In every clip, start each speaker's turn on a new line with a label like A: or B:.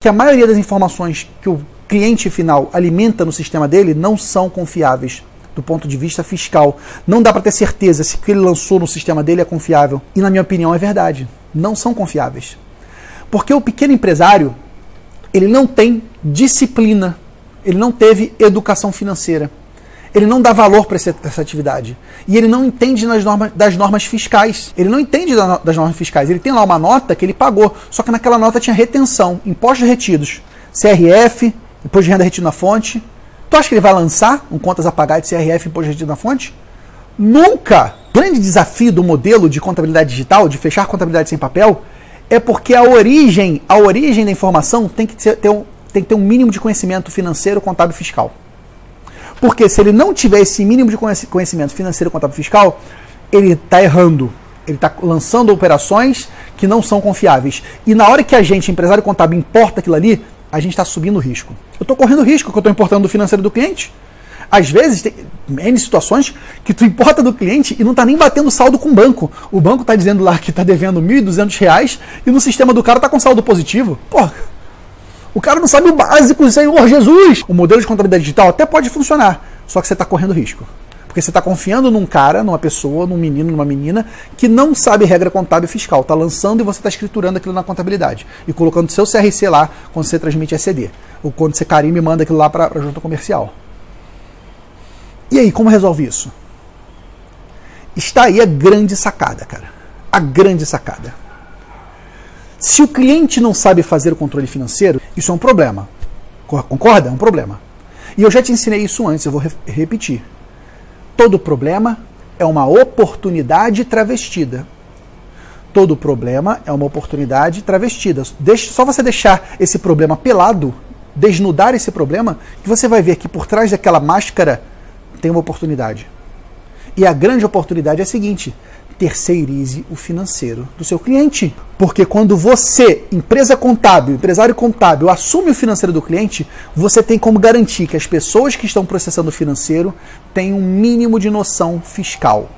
A: que a maioria das informações que o cliente final alimenta no sistema dele não são confiáveis do ponto de vista fiscal. Não dá para ter certeza se o que ele lançou no sistema dele é confiável. E na minha opinião é verdade. Não são confiáveis. Porque o pequeno empresário, ele não tem disciplina, ele não teve educação financeira. Ele não dá valor para essa, atividade. E ele não entende das normas, das normas fiscais. Ele não entende das normas fiscais. Ele tem lá uma nota que ele pagou, só que naquela nota tinha retenção, impostos retidos, CRF, imposto de renda retido na fonte. Tu acha que ele vai lançar um contas a pagar de CRF imposto retido na fonte? Nunca! O grande desafio do modelo de contabilidade digital, de fechar contabilidade sem papel, é porque a origem, a origem da informação tem que ter um, tem que ter um mínimo de conhecimento financeiro, contábil e fiscal. Porque se ele não tiver esse mínimo de conhecimento financeiro, contábil fiscal, ele está errando. Ele está lançando operações que não são confiáveis. E na hora que a gente, empresário contábil, importa aquilo ali, a gente está subindo risco. Eu estou correndo risco que eu estou importando do financeiro do cliente. Às vezes, tem N situações que tu importa do cliente e não está nem batendo saldo com o banco. O banco está dizendo lá que está devendo R$ 1.200 e no sistema do cara está com saldo positivo. Porra, o cara não sabe o básico, Senhor Jesus. O modelo de contabilidade digital até pode funcionar, só que você está correndo risco. Porque você está confiando num cara, numa pessoa, num menino, numa menina, que não sabe regra contábil fiscal. Está lançando e você está escriturando aquilo na contabilidade. E colocando seu CRC lá quando você transmite ECD. Ou quando você carimba e manda aquilo lá para a junta comercial. E aí, como resolve isso? Está aí a grande sacada, cara. A grande sacada. Se o cliente não sabe fazer o controle financeiro, isso é um problema. Concorda? É um problema. E eu já te ensinei isso antes, eu vou re repetir. Todo problema é uma oportunidade travestida. Todo problema é uma oportunidade travestida. Deixe, só você deixar esse problema pelado, desnudar esse problema, que você vai ver que por trás daquela máscara tem uma oportunidade. E a grande oportunidade é a seguinte: terceirize o financeiro do seu cliente. Porque quando você, empresa contábil, empresário contábil, assume o financeiro do cliente, você tem como garantir que as pessoas que estão processando o financeiro têm um mínimo de noção fiscal.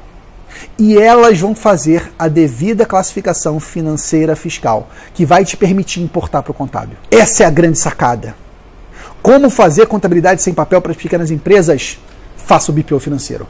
A: E elas vão fazer a devida classificação financeira fiscal, que vai te permitir importar para o contábil. Essa é a grande sacada. Como fazer contabilidade sem papel para as pequenas empresas? Faça o BPO financeiro.